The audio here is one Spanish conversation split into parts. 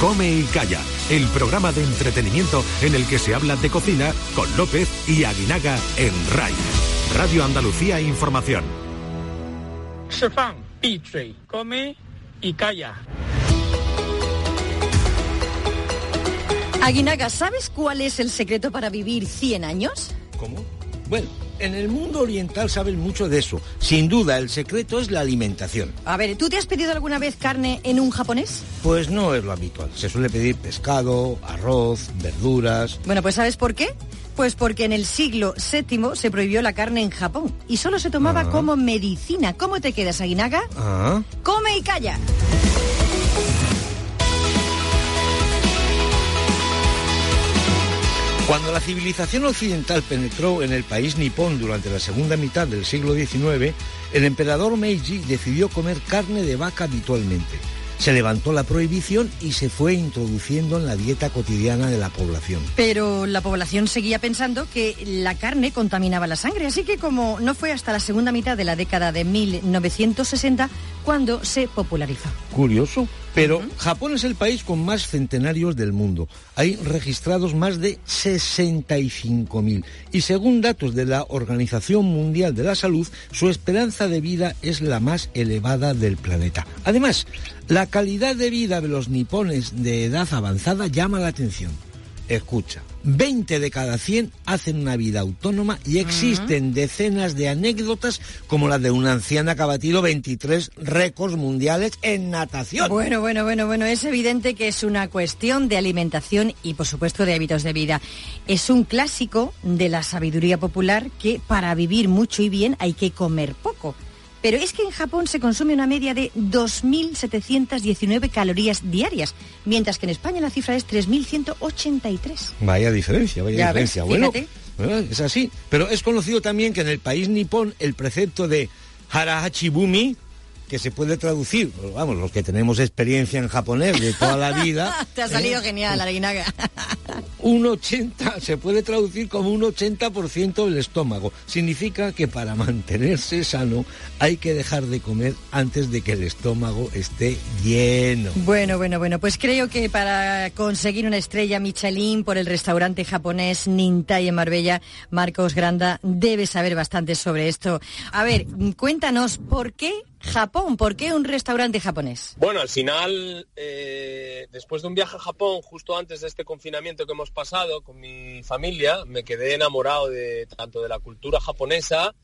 Come y Calla, el programa de entretenimiento en el que se habla de cocina con López y Aguinaga en RAI. Radio Andalucía Información. come y calla. Aguinaga, ¿sabes cuál es el secreto para vivir 100 años? ¿Cómo? Bueno, en el mundo oriental saben mucho de eso. Sin duda, el secreto es la alimentación. A ver, ¿tú te has pedido alguna vez carne en un japonés? Pues no es lo habitual. Se suele pedir pescado, arroz, verduras. Bueno, pues ¿sabes por qué? Pues porque en el siglo VII se prohibió la carne en Japón y solo se tomaba Ah. como medicina. ¿Cómo te quedas, Aguinaga? Ah. Come y calla. Cuando la civilización occidental penetró en el país nipón durante la segunda mitad del siglo XIX, el emperador Meiji decidió comer carne de vaca habitualmente. Se levantó la prohibición y se fue introduciendo en la dieta cotidiana de la población. Pero la población seguía pensando que la carne contaminaba la sangre, así que como no fue hasta la segunda mitad de la década de 1960 cuando se popularizó. Curioso. Pero Japón es el país con más centenarios del mundo. Hay registrados más de 65.000. Y según datos de la Organización Mundial de la Salud, su esperanza de vida es la más elevada del planeta. Además, la calidad de vida de los nipones de edad avanzada llama la atención. Escucha, 20 de cada 100 hacen una vida autónoma y existen decenas de anécdotas como la de una anciana que ha batido 23 récords mundiales en natación. Bueno, bueno, bueno, bueno, es evidente que es una cuestión de alimentación y por supuesto de hábitos de vida. Es un clásico de la sabiduría popular que para vivir mucho y bien hay que comer poco. Pero es que en Japón se consume una media de 2.719 calorías diarias, mientras que en España la cifra es 3.183. Vaya diferencia, vaya Ya diferencia. ves, bueno, fíjate. bueno, es así. Pero es conocido también que en el país nipón el precepto de Harahachibumi, que se puede traducir, vamos, los que tenemos experiencia en japonés de toda la vida, Te ha salido genial, Aguinaga. un 80, se puede traducir como un 80% del estómago. Significa que para mantenerse sano hay que dejar de comer antes de que el estómago esté lleno. Bueno, bueno, bueno, pues creo que para conseguir una estrella Michelin por el restaurante japonés Nintai en Marbella, Marcos Granda debe saber bastante sobre esto. A ver, cuéntanos, ¿por qué Japón? ¿Por qué un restaurante japonés? Bueno, al final, eh, después de un viaje a Japón, justo antes de este confinamiento que hemos pasado con mi familia, me quedé enamorado de tanto de la cultura japonesa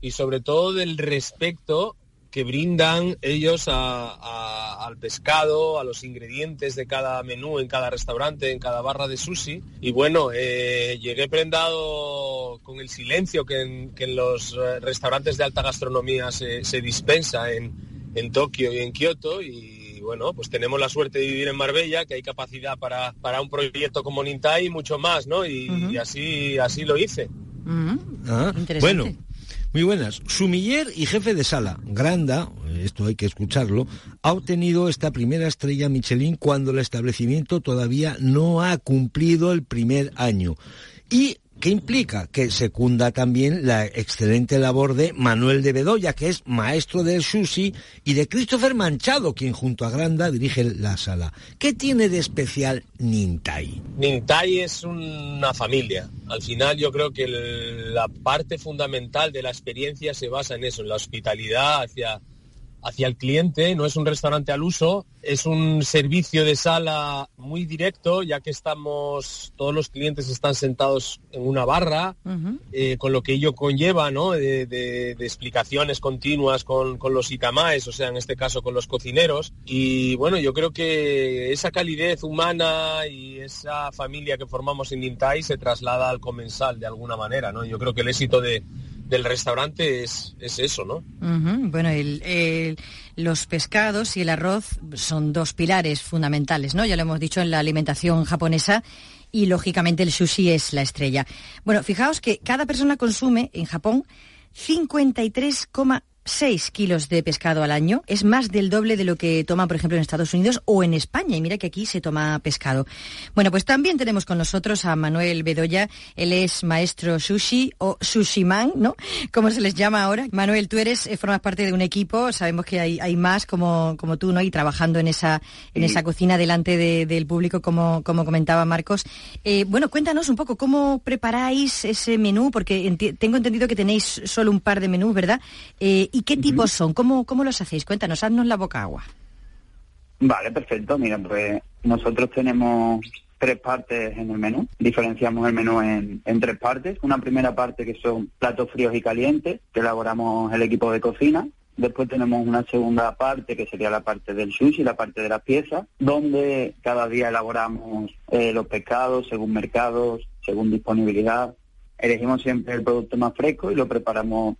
y sobre todo del respeto que brindan ellos a- a- al pescado, a los ingredientes de cada menú en cada restaurante, en cada barra de sushi. Y bueno, eh, llegué prendado con el silencio que en, que en los eh, restaurantes de alta gastronomía se, se dispensa en, en Tokio y en Kioto y bueno, pues tenemos la suerte de vivir en Marbella, que hay capacidad para, para un proyecto como Nintai y mucho más, ¿no? Y, y así, así lo hice. Ah, Interesante. bueno, muy buenas. Sumiller y jefe de sala, Granda, esto hay que escucharlo, ha obtenido esta primera estrella Michelin cuando el establecimiento todavía no ha cumplido el primer año. Y ¿Qué implica? Que secunda también la excelente labor de Manuel de Bedoya, que es maestro del sushi, y de Christopher Manchado, quien junto a Granda dirige la sala. ¿Qué tiene de especial Nintai? Nintai es una familia. Al final yo creo que la parte fundamental de la experiencia se basa en eso, en la hospitalidad hacia, hacia el cliente. No es un restaurante al uso, es un servicio de sala muy directo, ya que estamos, todos los clientes están sentados en una barra, eh, con lo que ello conlleva, ¿no? De, de- de explicaciones continuas con, con los ikamaes, o sea, en este caso con los cocineros. Y bueno, yo creo que esa calidez humana y esa familia que formamos en Nintai se traslada al comensal de alguna manera, ¿no? Yo creo que el éxito de- del restaurante es, es eso, ¿no? Bueno, los pescados y el arroz son dos pilares fundamentales, ¿no? Ya lo hemos dicho en la alimentación japonesa y lógicamente el sushi es la estrella. Bueno, fijaos que cada persona consume en Japón 6 kilos de pescado al año. Es más del doble de lo que toma, por ejemplo, en Estados Unidos o en España. Y mira que aquí se toma pescado. Bueno, pues también tenemos con nosotros a Manuel Bedoya. Él es maestro sushi o sushi man, ¿no? Como se les llama ahora. Manuel, tú eres, eh, formas parte de un equipo. Sabemos que hay, hay más como, como tú, ¿no? Y trabajando en esa, en esa cocina delante del público, como, como comentaba Marcos. Eh, bueno, cuéntanos un poco cómo preparáis ese menú, porque tengo entendido que tenéis solo un par de menús, ¿verdad? Eh, ¿Y qué tipos son? ¿Cómo, ¿Cómo los hacéis? Cuéntanos, haznos la boca agua. Vale, perfecto. Mira, pues nosotros tenemos tres partes en el menú. Diferenciamos el menú en, en, tres partes. Una primera parte que son platos fríos y calientes, que elaboramos el equipo de cocina. Después tenemos una segunda parte, que sería la parte del sushi, la parte de las piezas, donde cada día elaboramos eh, los pescados según mercados, según disponibilidad. Elegimos siempre el producto más fresco y lo preparamos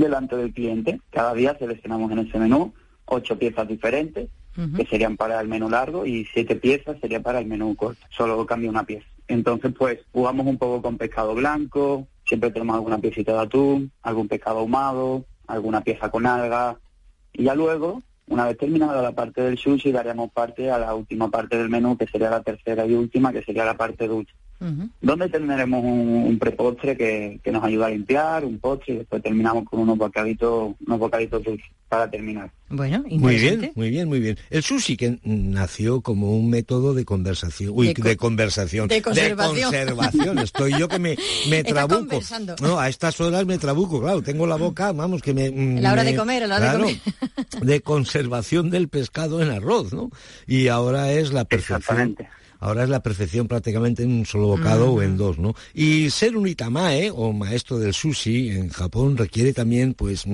delante del cliente. Cada día seleccionamos en ese menú ocho piezas diferentes, que serían para el menú largo, y siete piezas serían para el menú corto. Solo cambia una pieza. Entonces, pues, jugamos un poco con pescado blanco, siempre tenemos alguna piecita de atún, algún pescado ahumado, alguna pieza con alga, y ya luego, una vez terminada la parte del sushi, daríamos parte a la última parte del menú, que sería la tercera y última, que sería la parte dulce donde tendremos un, prepostre que, nos ayuda a limpiar, un postre y después terminamos con unos bocaditos, unos bocaditos para terminar. Bueno, muy bien, muy bien, muy bien. El sushi que nació como un método de conversación, uy, de, conversación, de conservación. Estoy yo que me, me trabuco. No, a estas horas me trabuco, claro, tengo la boca, vamos, que me... Mm, la hora de comer, la hora de comer. de conservación del pescado en arroz, ¿no? Y ahora es la perfección. Exactamente ahora es la perfección prácticamente en un solo bocado o en dos, ¿no? Y ser un itamae o maestro del sushi en Japón requiere también, pues,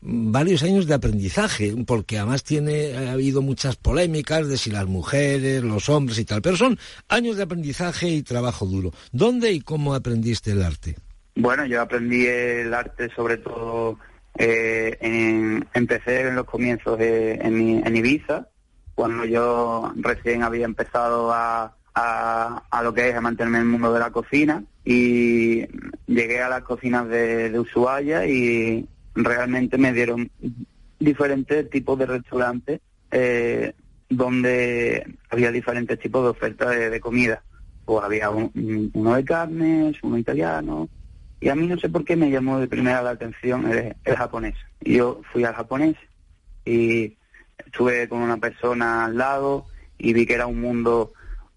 varios años de aprendizaje, porque además tiene ha habido muchas polémicas de si las mujeres, los hombres y tal, pero son años de aprendizaje y trabajo duro. ¿Dónde y cómo aprendiste el arte? Bueno, yo aprendí el arte sobre todo eh, en, empecé en los comienzos en, en Ibiza cuando yo recién había empezado a, a, lo que es a mantenerme en el mundo de la cocina y llegué a las cocinas de, Ushuaia y realmente me dieron diferentes tipos de restaurantes eh, donde había diferentes tipos de ofertas de, comida. Pues había uno de carnes, uno italiano, y a mí no sé por qué me llamó de primera la atención el, el japonés. Yo fui al japonés y estuve con una persona al lado y vi que era un mundo,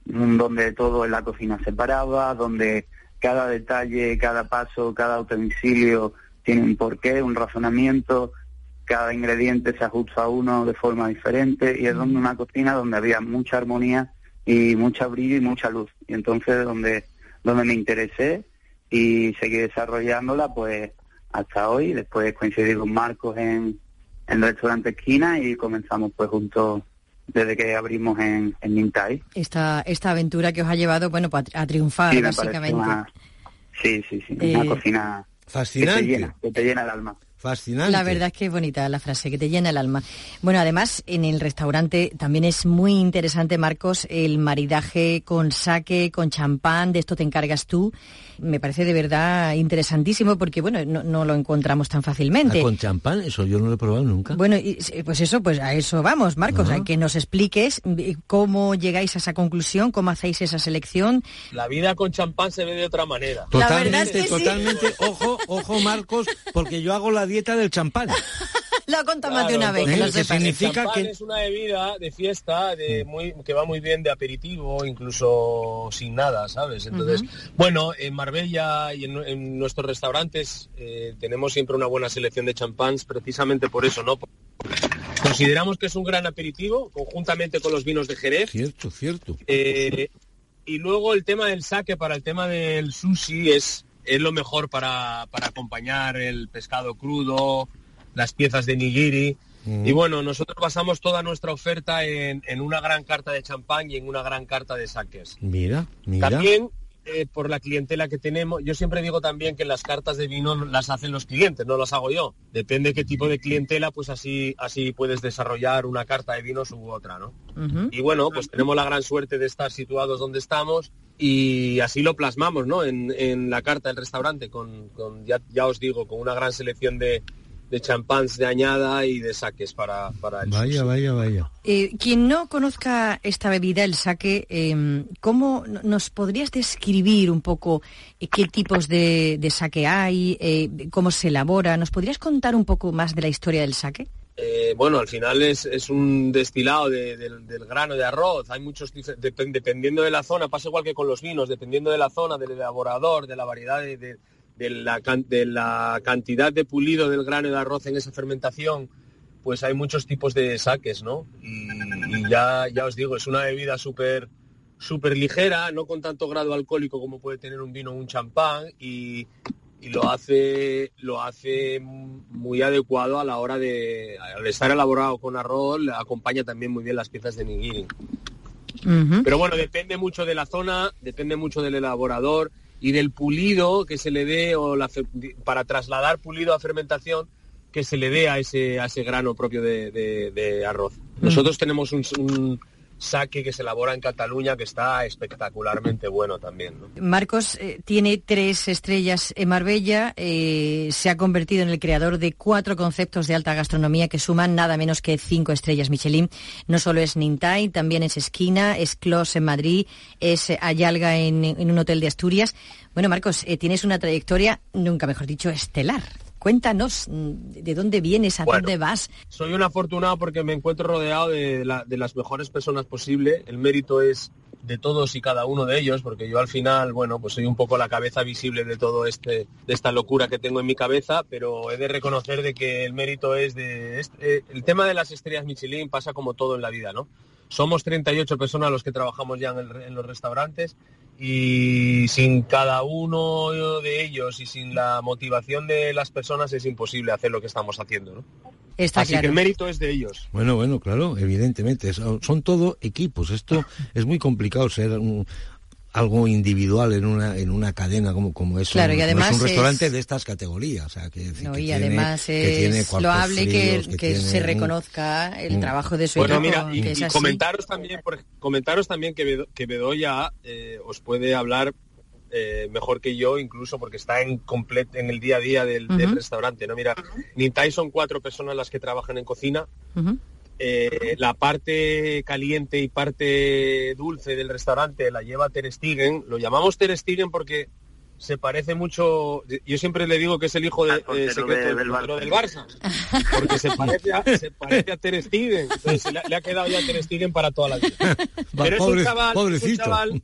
donde todo en la cocina se paraba, donde cada detalle, cada paso, cada utensilio tiene un porqué, un razonamiento, cada ingrediente se ajusta a uno de forma diferente y es donde una cocina donde había mucha armonía y mucha brillo y mucha luz. Y entonces donde, donde me interesé y seguí desarrollándola pues hasta hoy, después coincidí con Marcos en, en el restaurante Esquina y comenzamos pues juntos desde que abrimos en, en Nintai. Esta, esta aventura que os ha llevado, bueno, pues, a, triunfar, básicamente. Sí, sí, sí, una eh, cocina fascinante. Que te, llena, que te llena el alma. Fascinante. La verdad es que es bonita la frase, que te llena el alma. Bueno, además, en el restaurante también es muy interesante, Marcos, el maridaje con saque, con champán, de esto te encargas tú. Me parece de verdad interesantísimo porque, bueno, no, lo encontramos tan fácilmente. Ah, ¿Con champán? Eso yo no lo he probado nunca. Bueno, pues eso, pues a eso vamos, Marcos, a que nos expliques eh, cómo llegáis a esa conclusión, cómo hacéis esa selección. La vida con champán se ve de otra manera. Totalmente, totalmente. Ojo, ojo, Marcos, porque yo hago la dieta del champán. Lo ha contado más de una vez. Que significa que es una bebida de fiesta de mm. muy, que va muy bien de aperitivo, incluso sin nada, ¿sabes? Entonces, bueno, en Marbella y en, nuestros restaurantes eh, tenemos siempre una buena selección de champáns, precisamente por eso, ¿no? Consideramos que es un gran aperitivo, conjuntamente con los vinos de Jerez. Cierto, cierto. Eh, y luego el tema del saque para el tema del sushi es es lo mejor para, acompañar el pescado crudo, las piezas de nigiri. Y bueno, nosotros basamos toda nuestra oferta en, una gran carta de champán y en una gran carta de saques. Mira, mira. También eh, por la clientela que tenemos, yo siempre digo también que las cartas de vino las hacen los clientes, no las hago yo. Depende qué tipo de clientela, pues así, así puedes desarrollar una carta de vinos u otra, ¿no? Y bueno, pues tenemos la gran suerte de estar situados donde estamos y así lo plasmamos ¿no? en, la carta del restaurante, con, ya, os digo, con una gran selección de, de champáns de añada y de saques para, para el Vaya, sushi. vaya, vaya. Eh, quien no conozca esta bebida, el sake, eh, ¿cómo nos podrías describir un poco eh, qué tipos de, de sake hay, eh, cómo se elabora? ¿Nos podrías contar un poco más de la historia del sake? Eh, bueno, al final es, un destilado de- del- grano de arroz. Hay muchos, dependiendo de la zona, pasa igual que con los vinos, dependiendo de la zona, del elaborador, de la variedad, de, la, cantidad de pulido del grano de arroz en esa fermentación, pues hay muchos tipos de saques, ¿no? Y, y ya, ya os digo, es una bebida súper súper ligera, no con tanto grado alcohólico como puede tener un vino o un champán y, y lo hace lo hace muy adecuado a la hora de al estar elaborado con arroz acompaña también muy bien las piezas de nigiri. Pero bueno depende mucho de la zona depende mucho del elaborador y del pulido que se le dé o la para trasladar pulido a fermentación que se le dé a ese a ese grano propio de, de- de arroz. Nosotros tenemos un, un saque que se elabora en Cataluña que está espectacularmente bueno también. Marcos eh, tiene tres estrellas en Marbella, eh, se ha convertido en el creador de cuatro conceptos de alta gastronomía que suman nada menos que cinco estrellas Michelin. No solo es Nintai, también es Esquina, es Clos en Madrid, es Ayalga en, en un hotel de Asturias. Bueno, Marcos, eh, tienes una trayectoria, nunca mejor dicho, estelar. Cuéntanos mm, de dónde vienes, a Bueno. dónde vas. Soy un afortunado porque me encuentro rodeado de, la- de las mejores personas posible. El mérito es de todos y cada uno de ellos, porque yo al final, bueno, pues soy un poco la cabeza visible de todo este, de esta locura que tengo en mi cabeza, pero he de reconocer de que el mérito es de este- eh, el tema de las estrellas Michelin pasa como todo en la vida, ¿no? Somos 38 personas los que trabajamos ya en, el- en los restaurantes y sin cada uno de ellos y sin la motivación de las personas es imposible hacer lo que estamos haciendo, ¿no? Está Así claro. que el mérito es de ellos. Bueno, bueno, claro, evidentemente. Son, son todo equipos. Esto es muy complicado ser un- algo individual en una en una cadena como como es, Claro, un, y además es un restaurante es- de estas categorías. O sea, que, decir, No, que y tiene- además que es loable que, fríos, que tiene se reconozca el Mm. trabajo de su Bueno, equipo, mira, y, que es y así. comentaros también, por, comentaros también que, Bedo- que Bedoya eh, os puede hablar eh, mejor que yo, incluso porque está en complet, en el día a día del, restaurante. No, mira, Nintai son cuatro personas las que trabajan en cocina. Eh, la parte caliente y parte dulce del restaurante la lleva Ter Stegen. Lo llamamos Ter Stegen porque se parece mucho. Yo siempre le digo que es el hijo de, eh, secreto de- del, Barça. del Barça. Porque se parece a, se parece a Ter Stegen. Entonces le, le ha quedado ya Ter Stegen para toda la vida. Pero es un chaval, es un chaval,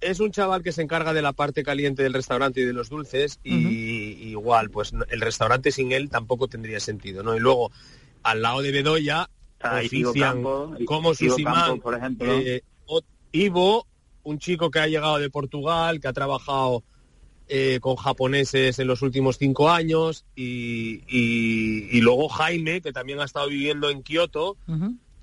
es un chaval que se encarga de la parte caliente del restaurante y de los dulces y igual, pues el restaurante sin él tampoco tendría sentido, ¿no? Y luego, al lado de Bedoya, Está Ivo ofician Campos, como Susimán, por ejemplo. eh, Ot- Ivo, un chico que ha llegado de Portugal, que ha trabajado eh, con japoneses en los últimos cinco años y, y- y luego Jaime, que también ha estado viviendo en Kioto,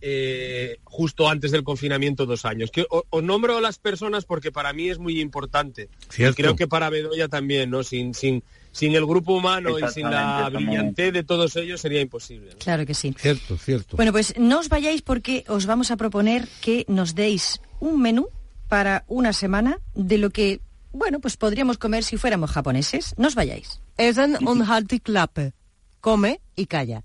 eh, justo antes del confinamiento dos años. Que, o- os nombro las personas porque para mí es muy importante. Cierto. Y creo que para Bedoya también, ¿no? Sin, sin, sin el grupo humano y sin la brillantez de todos ellos sería imposible. ¿no? Claro que sí. Cierto, cierto. Bueno, pues no os vayáis porque os vamos a proponer que nos deis un menú para una semana de lo que, bueno, pues podríamos comer si fuéramos japoneses. No os vayáis. Esen un halti klappe. Come y calla.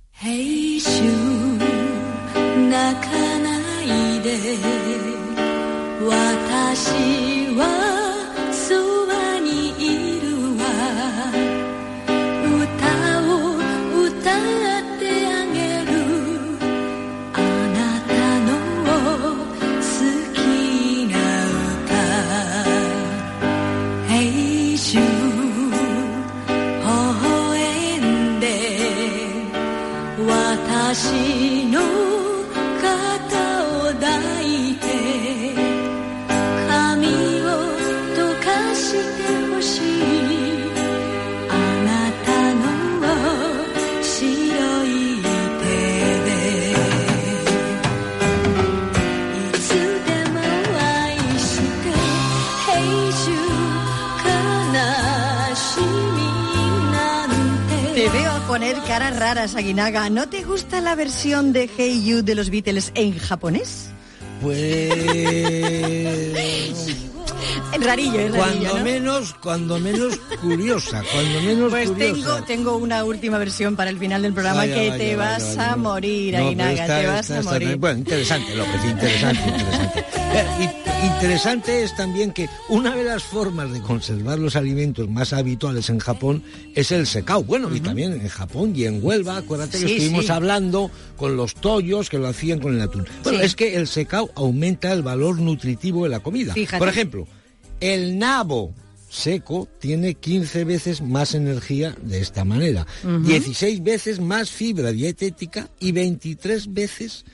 Aguinaga. ¿No te gusta la versión de Hey You de los Beatles en japonés? Pues... Rarillo, es rarillo, cuando ¿no? menos, cuando menos curiosa, cuando menos Pues curiosa. tengo, tengo una última versión para el final del programa Vaya, que vaya, te vaya, vas a morir, No, pero Aguinaga, está- te vas a morir. Bueno, interesante, López, interesante, interesante. Y- interesante es también que una de las formas de conservar los alimentos más habituales en Japón es el secao. Bueno, y también en Japón y en Huelva, acuérdate que estuvimos sí. hablando con los tollos que lo hacían con el atún. Bueno, Sí. es que el secao aumenta el valor nutritivo de la comida. Fíjate. Por ejemplo, el nabo seco tiene 15 veces más energía de esta manera, 16 veces más fibra dietética y 23 veces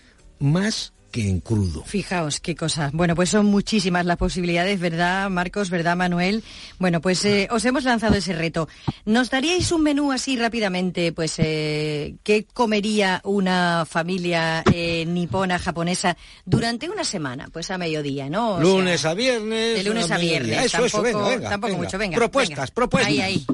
más que en crudo. Fijaos qué cosa. Bueno, pues son muchísimas las posibilidades, ¿verdad, Marcos? ¿Verdad, Manuel? Bueno, pues eh, os hemos lanzado ese reto. ¿Nos daríais un menú así rápidamente? Pues, eh, ¿qué comería una familia eh, nipona, japonesa, durante una semana? Pues a mediodía, ¿no? O lunes sea, a viernes. De lunes a viernes. Eso, eso, tampoco, venga, venga, tampoco venga. mucho, venga. Propuestas, venga. propuestas. Ahí, ahí.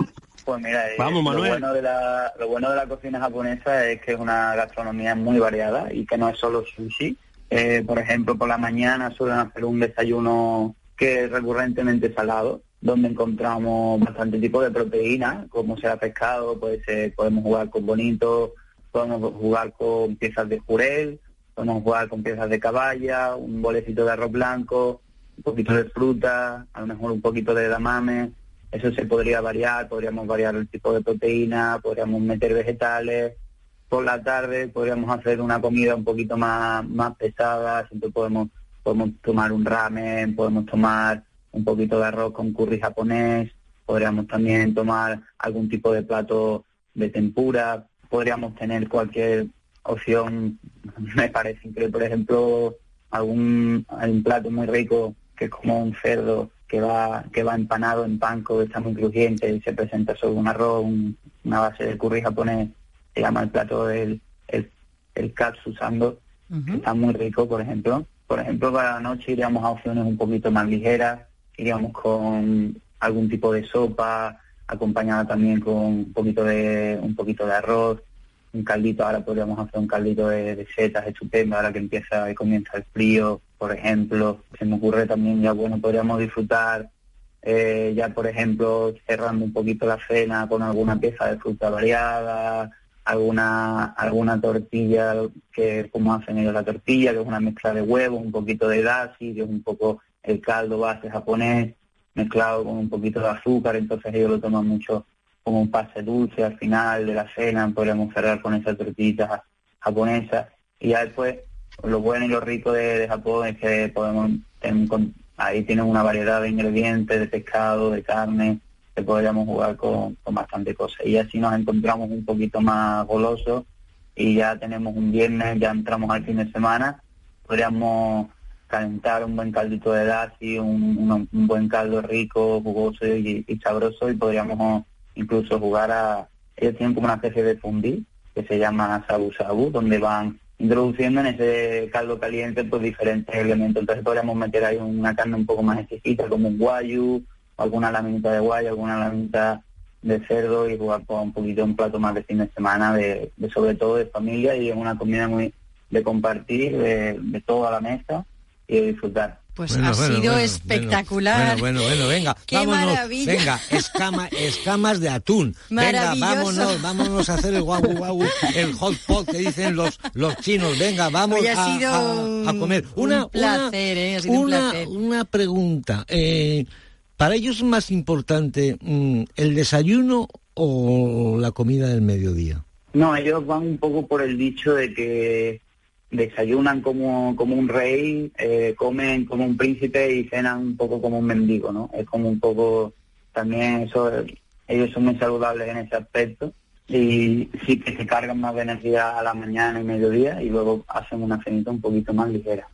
Pues mira, eh, Vamos, lo, Manuel. bueno de la, lo bueno de la cocina japonesa es que es una gastronomía muy variada y que no es solo sushi. Eh, por ejemplo, por la mañana suelen hacer un desayuno que es recurrentemente salado, donde encontramos bastante tipo de proteína, como sea pescado, pues eh, podemos jugar con bonitos, podemos jugar con piezas de jurel, podemos jugar con piezas de caballa, un bolecito de arroz blanco, un poquito de fruta, a lo mejor un poquito de damame. Eso se podría variar, podríamos variar el tipo de proteína, podríamos meter vegetales. Por la tarde podríamos hacer una comida un poquito más, más pesada, siempre podemos, podemos tomar un ramen, podemos tomar un poquito de arroz con curry japonés, podríamos también tomar algún tipo de plato de tempura, podríamos tener cualquier opción, me parece increíble, por ejemplo, algún, un plato muy rico que es como un cerdo que va que va empanado en panko, que está muy crujiente y se presenta sobre un arroz, un- una base de curry japonés, se llama el plato el, el, el katsu sando, que está muy rico, por ejemplo. Por ejemplo, para la noche iríamos a opciones un poquito más ligeras, iríamos con algún tipo de sopa, acompañada también con un poquito de un poquito de arroz, un caldito, ahora podríamos hacer un caldito de, de setas estupendo, ahora que empieza y comienza el frío, por ejemplo. Se me ocurre también ya, bueno, podríamos disfrutar eh, ya, por ejemplo, cerrando un poquito la cena con alguna pieza de fruta variada, alguna alguna tortilla, que como hacen ellos la tortilla, que es una mezcla de huevos, un poquito de dashi, que es un poco el caldo base japonés, mezclado con un poquito de azúcar, entonces ellos lo toman mucho como un pase dulce al final de la cena, podríamos cerrar con esa tortillita ja- japonesa. Y después lo bueno y lo rico de, Japón es que podemos ahí tienen una variedad de ingredientes, de pescado, de carne, que podríamos jugar con, con bastante cosas. Y así nos encontramos un poquito más golosos y ya tenemos un viernes, ya entramos al fin de semana, podríamos calentar un buen caldito de un, un- un buen caldo rico, jugoso y, y sabroso y podríamos incluso jugar a... Ellos tienen como una especie de fundí que se llama sabu sabu, donde van introduciendo en ese caldo caliente pues diferentes elementos. Entonces podríamos meter ahí una carne un poco más exquisita, como un guayu, alguna laminita de guayu, alguna laminita de cerdo y jugar con un poquito un plato más de fin de semana, de, de sobre todo de familia y es una comida muy de compartir, de, de toda la mesa y de disfrutar. Pues Bueno, ha bueno, sido bueno, espectacular. Bueno, bueno, bueno, venga. Qué vámonos. maravilla. Venga, escama, escamas de atún. Venga, vámonos, vámonos a hacer el guau guau, el hot pot que dicen los, los chinos. Venga, vamos Hoy ha a, sido a- un- a comer. un Una, placer, una, ¿eh? Ha sido un placer. una pregunta. Eh, ¿Para ellos es más importante mm, el desayuno o la comida del mediodía? No, ellos van un poco por el dicho de que desayunan como, como un rey, eh, comen como un príncipe y cenan un poco como un mendigo, ¿no? Es como un poco, también eso, ellos son muy saludables en ese aspecto y sí que se cargan más de energía a la mañana y mediodía y luego hacen una cenita un poquito más ligera.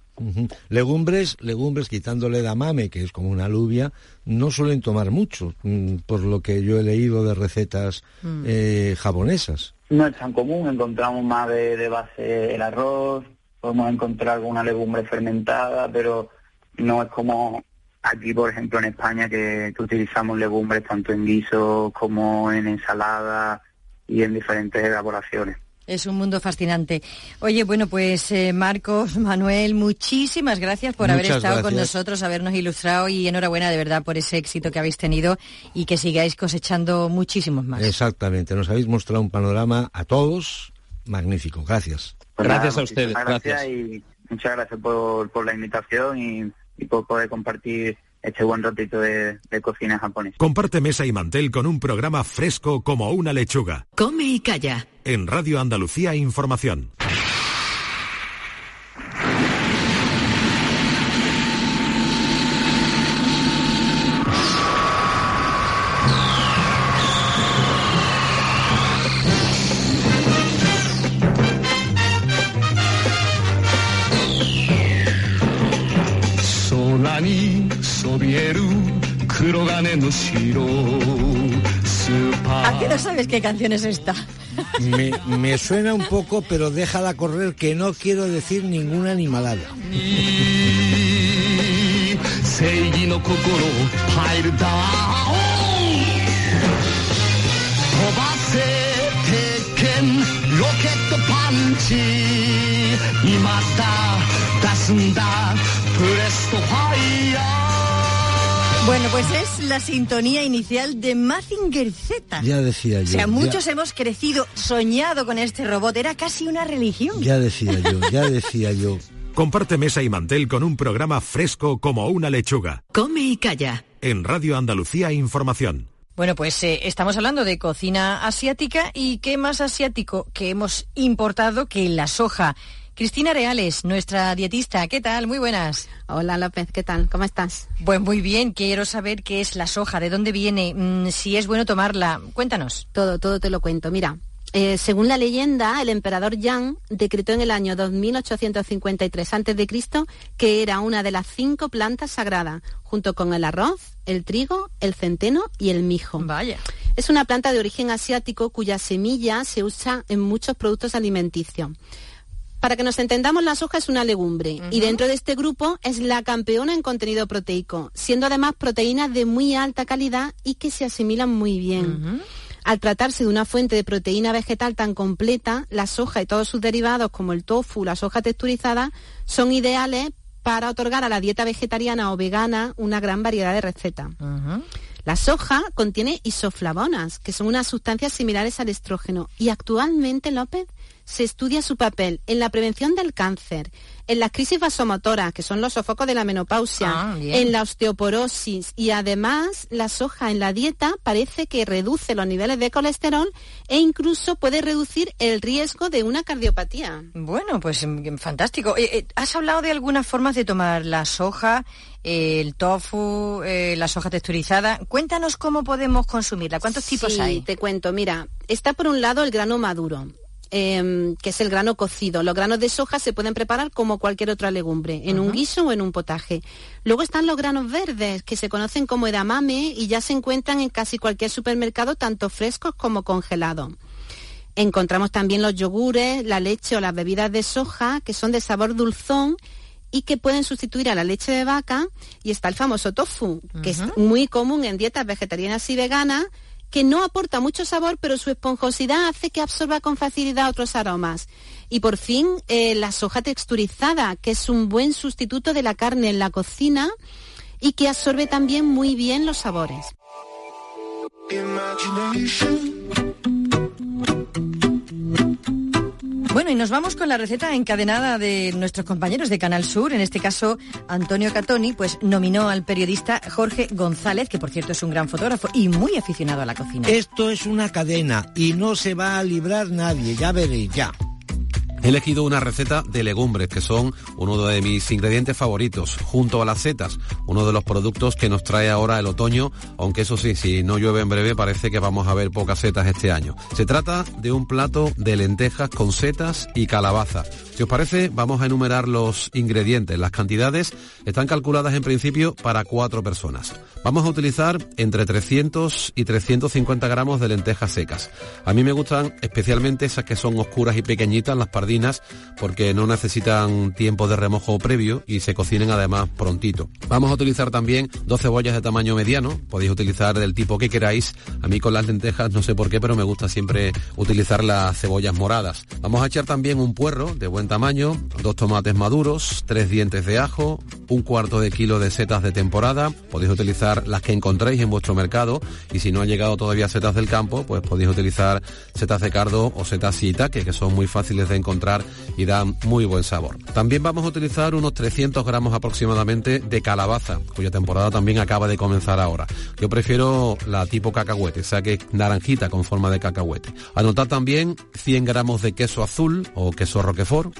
Legumbres, legumbres quitándole damame, que es como una alubia, no suelen tomar mucho, mm, por lo que yo he leído de recetas Mm. eh, japonesas. No es tan común, encontramos más de, de base el arroz, podemos encontrar alguna legumbre fermentada, pero no es como aquí, por ejemplo, en España, que, que utilizamos legumbres tanto en guisos como en ensalada y en diferentes elaboraciones. Es un mundo fascinante. Oye, bueno, pues eh, Marcos, Manuel, muchísimas gracias por haber estado con nosotros, habernos ilustrado y enhorabuena de verdad por ese éxito que habéis tenido y que sigáis cosechando muchísimos más. Exactamente, nos habéis mostrado un panorama a todos magnífico. Gracias. Pues Gracias nada, a ustedes, muchísimas Gracias, gracias. y muchas gracias por, por la invitación y, y por poder compartir este buen ratito de, de cocina japonesa. Comparte mesa y mantel con un programa fresco como una lechuga. Come y calla. En Radio Andalucía Información. ¿A qué no sabes qué canción es esta? Me, me suena un poco, pero déjala correr que no quiero decir ninguna animalada. Bueno, pues es la sintonía inicial de Mazinger Z. Ya decía O yo. sea, ya- muchos hemos crecido soñado con este robot, era casi una religión. ya decía yo, ya decía yo. Comparte mesa y mantel con un programa fresco como una lechuga. Come y calla. En Radio Andalucía Información. Bueno, pues eh, estamos hablando de cocina asiática y qué más asiático que hemos importado que la soja. Cristina Reales, nuestra dietista, ¿qué tal? Muy buenas. Hola López, ¿qué tal? ¿Cómo estás? Pues muy bien, quiero saber qué es la soja, de dónde viene, mm, si es bueno tomarla. Cuéntanos. Todo, todo te lo cuento. Mira, eh, según la leyenda, el emperador Yang decretó en el año 2853 a.C. que era una de las cinco plantas sagradas, junto con el arroz, el trigo, el centeno y el mijo. Vaya. Es una planta de origen asiático cuya semilla se usa en muchos productos alimenticios. Para que nos entendamos, la soja es una legumbre y dentro de este grupo es la campeona en contenido proteico, siendo además proteínas de muy alta calidad y que se asimilan muy bien. Al tratarse de una fuente de proteína vegetal tan completa, la soja y todos sus derivados como el tofu, la soja texturizada, son ideales para otorgar a la dieta vegetariana o vegana una gran variedad de recetas. La soja contiene isoflavonas, que son unas sustancias similares al estrógeno, y actualmente, López, se estudia su papel en la prevención del cáncer, en las crisis vasomotoras, que son los sofocos de la menopausia, Ah, en la osteoporosis y además la soja en la dieta parece que reduce los niveles de colesterol e incluso puede reducir el riesgo de una cardiopatía. Bueno, pues mm, fantástico. Eh, eh, ¿Has hablado de algunas formas de tomar la soja, eh, el tofu, eh, la soja texturizada? Cuéntanos cómo podemos consumirla. ¿Cuántos tipos Sí, hay? te cuento. Mira, está por un lado el grano maduro, em, que es el grano cocido. Los granos de soja se pueden preparar como cualquier otra legumbre, en un guiso o en un potaje. Luego están los granos verdes, que se conocen como edamame y ya se encuentran en casi cualquier supermercado, tanto frescos como congelados. Encontramos también los yogures, la leche o las bebidas de soja, que son de sabor dulzón y que pueden sustituir a la leche de vaca. Y está el famoso tofu, que es muy común en dietas vegetarianas y veganas, que no aporta mucho sabor, pero su esponjosidad hace que absorba con facilidad otros aromas. Y por fin, eh, la soja texturizada, que es un buen sustituto de la carne en la cocina y que absorbe también muy bien los sabores. Bueno, y nos vamos con la receta encadenada de nuestros compañeros de Canal Sur, en este caso Antonio Catoni, pues nominó al periodista Jorge González, que por cierto es un gran fotógrafo y muy aficionado a la cocina. Esto es una cadena y no se va a librar nadie, ya veréis, ya. He elegido una receta de legumbres, que son uno de mis ingredientes favoritos, junto a las setas, uno de los productos que nos trae ahora el otoño, aunque eso sí, si no llueve en breve parece que vamos a ver pocas setas este año. Se trata de un plato de lentejas con setas y calabaza. Si os parece, vamos a enumerar los ingredientes. Las cantidades están calculadas en principio para cuatro personas. Vamos a utilizar entre 300 y 350 gramos de lentejas secas. A mí me gustan especialmente esas que son oscuras y pequeñitas, las pardinas, porque no necesitan tiempo de remojo previo y se cocinen además prontito. Vamos a utilizar también dos cebollas de tamaño mediano, podéis utilizar del tipo que queráis. A mí con las lentejas no sé por qué, pero me gusta siempre utilizar las cebollas moradas. Vamos a echar también un puerro de buen tamaño, dos tomates maduros, tres dientes de ajo, un cuarto de kilo de setas de temporada. Podéis utilizar las que encontréis en vuestro mercado y si no han llegado todavía setas del campo, pues podéis utilizar setas de cardo o setas shiitake, que son muy fáciles de encontrar y dan muy buen sabor. También vamos a utilizar unos 300 gramos aproximadamente de calabaza, cuya temporada también acaba de comenzar ahora. Yo prefiero la tipo cacahuete, o sea que naranjita con forma de cacahuete. Anotar también 100 gramos de queso azul o queso roquefort,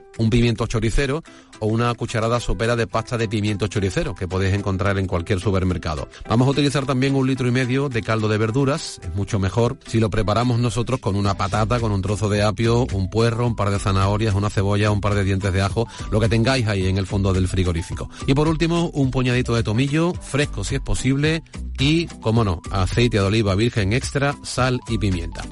un pimiento choricero o una cucharada sopera de pasta de pimiento choricero que podéis encontrar en cualquier supermercado. Vamos a utilizar también un litro y medio de caldo de verduras, es mucho mejor si lo preparamos nosotros con una patata, con un trozo de apio, un puerro, un par de zanahorias, una cebolla, un par de dientes de ajo, lo que tengáis ahí en el fondo del frigorífico. Y por último, un puñadito de tomillo, fresco si es posible, y, como no, aceite de oliva virgen extra, sal y pimienta.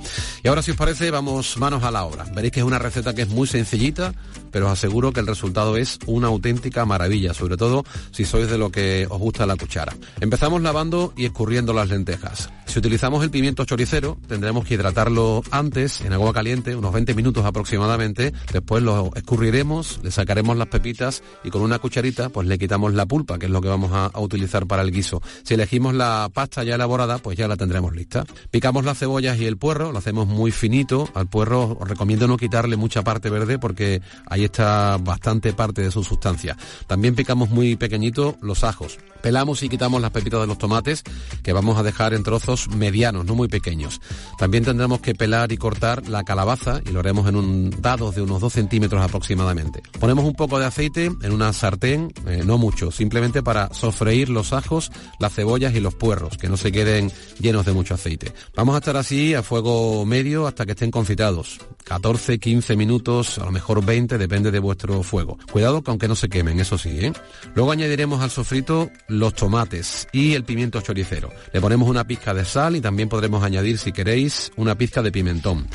Y ahora si os parece, vamos manos a la obra. Veréis que es una receta que es muy sencillita, pero os aseguro que el resultado es una auténtica maravilla, sobre todo si sois de lo que os gusta la cuchara. Empezamos lavando y escurriendo las lentejas. Si utilizamos el pimiento choricero, tendremos que hidratarlo antes en agua caliente, unos 20 minutos aproximadamente. Después lo escurriremos, le sacaremos las pepitas y con una cucharita pues le quitamos la pulpa, que es lo que vamos a, a utilizar para el guiso. Si elegimos la pasta ya elaborada, pues ya la tendremos lista. Picamos las cebollas y el puerro, lo hacemos muy finito. Al puerro os recomiendo no quitarle mucha parte verde porque ahí está bastante parte de su sustancia. También picamos muy pequeñito los ajos. Pelamos y quitamos las pepitas de los tomates que vamos a dejar en trozos medianos, no muy pequeños. También tendremos que pelar y cortar la calabaza y lo haremos en un dados de unos 2 centímetros aproximadamente. Ponemos un poco de aceite en una sartén, eh, no mucho, simplemente para sofreír los ajos, las cebollas y los puerros, que no se queden llenos de mucho aceite. Vamos a estar así a fuego medio hasta que estén confitados. 14, 15 minutos, a lo mejor 20, depende de vuestro fuego. Cuidado que aunque no se quemen, eso sí, ¿eh? Luego añadiremos al sofrito los tomates y el pimiento choricero. Le ponemos una pizca de sal y también podremos añadir, si queréis, una pizca de pimentón.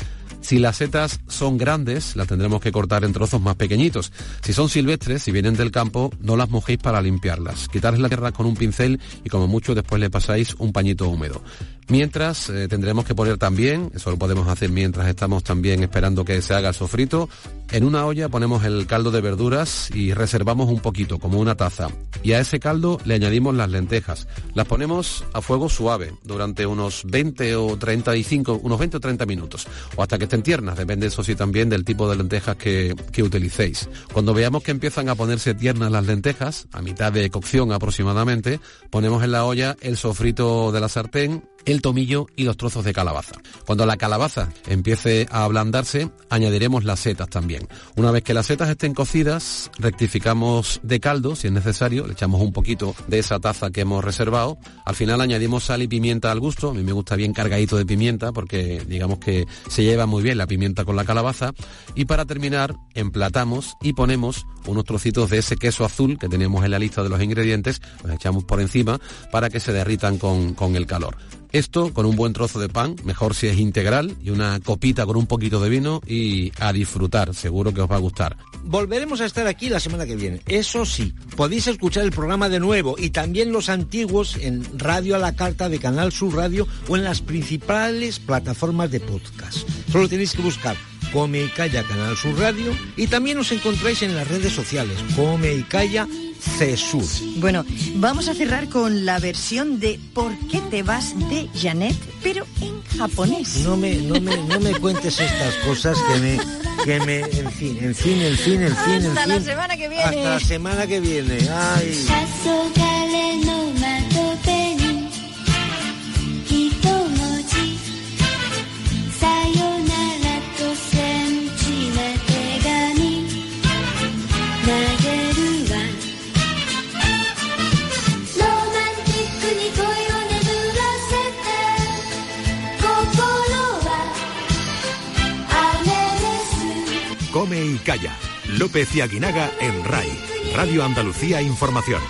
Si las setas son grandes, las tendremos que cortar en trozos más pequeñitos. Si son silvestres, si vienen del campo, no las mojéis para limpiarlas. Quitarles la tierra con un pincel y como mucho después le pasáis un pañito húmedo. Mientras eh, tendremos que poner también, eso lo podemos hacer mientras estamos también esperando que se haga el sofrito, en una olla ponemos el caldo de verduras y reservamos un poquito, como una taza. Y a ese caldo le añadimos las lentejas. Las ponemos a fuego suave durante unos 20 o 35, unos 20 o 30 minutos, o hasta que estén tiernas, depende eso sí también del tipo de lentejas que, que utilicéis. Cuando veamos que empiezan a ponerse tiernas las lentejas, a mitad de cocción aproximadamente, ponemos en la olla el sofrito de la sartén, el tomillo y los trozos de calabaza. Cuando la calabaza empiece a ablandarse, añadiremos las setas también. Una vez que las setas estén cocidas, rectificamos de caldo, si es necesario, le echamos un poquito de esa taza que hemos reservado. Al final añadimos sal y pimienta al gusto. A mí me gusta bien cargadito de pimienta porque digamos que se lleva muy bien la pimienta con la calabaza. Y para terminar, emplatamos y ponemos unos trocitos de ese queso azul que tenemos en la lista de los ingredientes, los echamos por encima para que se derritan con, con el calor. Esto con un buen trozo de pan, mejor si es integral, y una copita con un poquito de vino y a disfrutar, seguro que os va a gustar. Volveremos a estar aquí la semana que viene. Eso sí, podéis escuchar el programa de nuevo y también los antiguos en Radio a la Carta de Canal Sur Radio o en las principales plataformas de podcast. Solo tenéis que buscar Come y Calla Canal Sur Radio y también os encontráis en las redes sociales Come y Calla CESUR. Bueno, vamos a cerrar con la versión de ¿Por qué te vas de Janet? Pero en japonés. No me, no me, no me cuentes estas cosas que me, que me, en fin, en fin, en fin, en fin, en Hasta la fin. semana que viene. Hasta la semana que viene. Ay. Calla López y Aguinaga en RAI, Radio Andalucía Información.